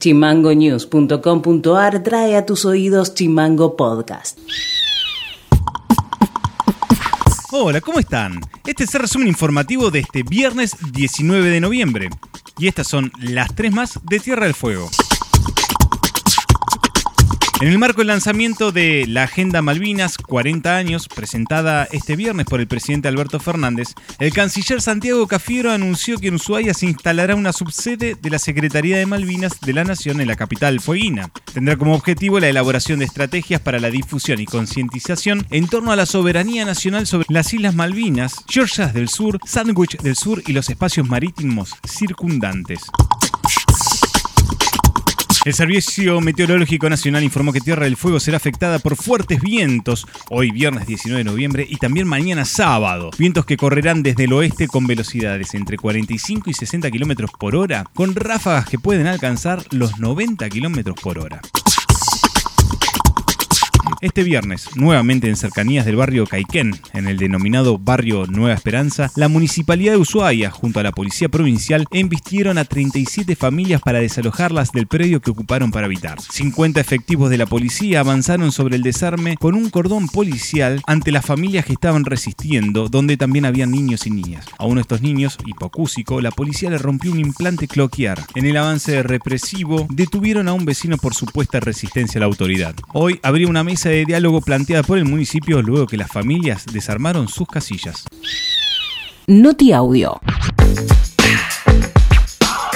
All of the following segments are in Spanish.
Chimangonews.com.ar trae a tus oídos Chimango Podcast. Hola, ¿cómo están? Este es el resumen informativo de este viernes 19 de noviembre. Y estas son las tres más de Tierra del Fuego. En el marco del lanzamiento de la Agenda Malvinas 40 años, presentada este viernes por el presidente Alberto Fernández, el canciller Santiago Cafiero anunció que en Ushuaia se instalará una subsede de la Secretaría de Malvinas de la Nación en la capital fueguina. Tendrá como objetivo la elaboración de estrategias para la difusión y concientización en torno a la soberanía nacional sobre las Islas Malvinas, Georgias del Sur, Sandwich del Sur y los espacios marítimos circundantes. El Servicio Meteorológico Nacional informó que Tierra del Fuego será afectada por fuertes vientos hoy viernes 19 de noviembre y también mañana sábado. Vientos que correrán desde el oeste con velocidades entre 45 y 60 km por hora, con ráfagas que pueden alcanzar los 90 km por hora. Este viernes, nuevamente en cercanías del barrio Caiquén, en el denominado barrio Nueva Esperanza, la municipalidad de Ushuaia, junto a la policía provincial, embistieron a 37 familias para desalojarlas del predio que ocuparon para habitar. 50 efectivos de la policía avanzaron sobre el desarme con un cordón policial ante las familias que estaban resistiendo, donde también había niños y niñas. A uno de estos niños, hipocúsico, la policía le rompió un implante cloquear. En el avance represivo, detuvieron a un vecino por supuesta resistencia a la autoridad. Hoy habría una mesa de diálogo planteada por el municipio luego que las familias desarmaron sus casillas. Noti Audio.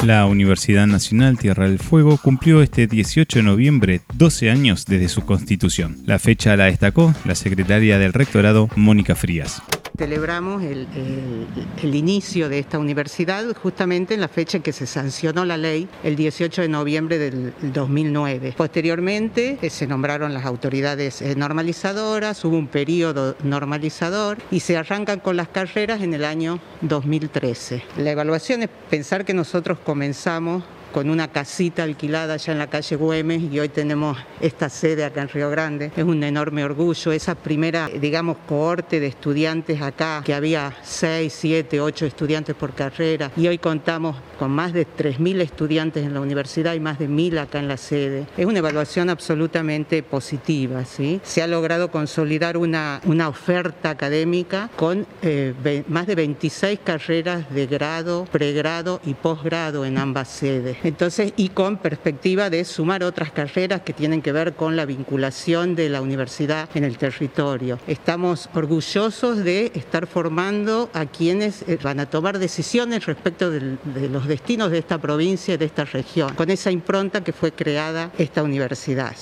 La Universidad Nacional Tierra del Fuego cumplió este 18 de noviembre 12 años desde su constitución. La fecha la destacó la secretaria del rectorado, Mónica Frías celebramos el, inicio de esta universidad justamente en la fecha en que se sancionó la ley, el 18 de noviembre del 2009. Posteriormente eh, se nombraron las autoridades eh, normalizadoras, hubo un periodo normalizador y se arrancan con las carreras en el año 2013. La evaluación es pensar que nosotros comenzamos con una casita alquilada allá en la calle Güemes y hoy tenemos esta sede acá en Río Grande. Es un enorme orgullo. Esa primera, digamos, cohorte de estudiantes acá, que había 6, 7, 8 estudiantes por carrera y hoy contamos con más de 3.000 estudiantes en la universidad y más de 1.000 acá en la sede. Es una evaluación absolutamente positiva. ¿sí? Se ha logrado consolidar una, una oferta académica con eh, más de 26 carreras de grado, pregrado y posgrado en ambas sedes. Entonces, y con perspectiva de sumar otras carreras que tienen que ver con la vinculación de la universidad en el territorio. Estamos orgullosos de estar formando a quienes eh, van a tomar decisiones respecto de los destinos de esta provincia y de esta región, con esa impronta que fue creada esta universidad.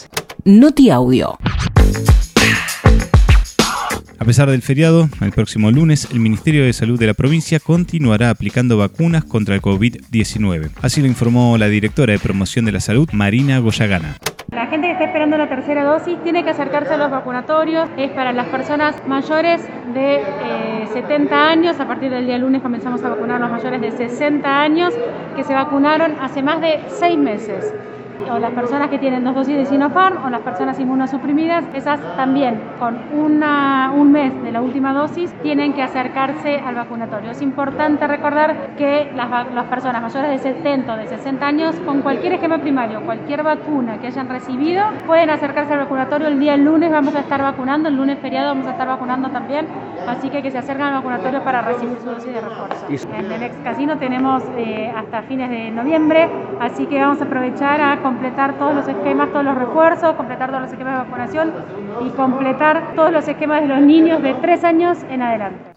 Noti Audio. A pesar del feriado, el próximo lunes el Ministerio de Salud de la provincia continuará aplicando vacunas contra el COVID-19. Así lo informó la directora de promoción de la salud, Marina Goyagana. La gente que está esperando la tercera dosis tiene que acercarse a los vacunatorios. Es para las personas mayores de 70 eh, años. A partir del día lunes comenzamos a vacunar a los mayores de 60 años que se vacunaron hace más de seis meses o las personas que tienen dos dosis de Sinopharm o las personas inmunosuprimidas, esas también con una, un mes de la última dosis tienen que acercarse al vacunatorio. Es importante recordar que las, las personas mayores de 70 o de 60 años con cualquier esquema primario, cualquier vacuna que hayan recibido, pueden acercarse al vacunatorio. El día lunes vamos a estar vacunando, el lunes feriado vamos a estar vacunando también, así que que se acerquen al vacunatorio para recibir su dosis de refuerzo. En el ex casino tenemos eh, hasta fines de noviembre, así que vamos a aprovechar a completar todos los esquemas, todos los refuerzos, completar todos los esquemas de vacunación y completar todos los esquemas de los niños de 3 años en adelante.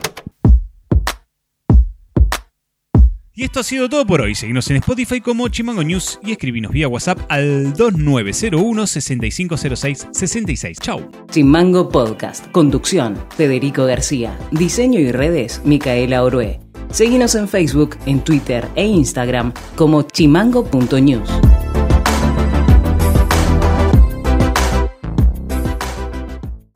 Y esto ha sido todo por hoy. Seguimos en Spotify como Chimango News y escribinos vía WhatsApp al 2901 6506 66. Chau. Chimango Podcast. Conducción. Federico García. Diseño y redes. Micaela Orué. Seguinos en Facebook, en Twitter e Instagram como chimango.news.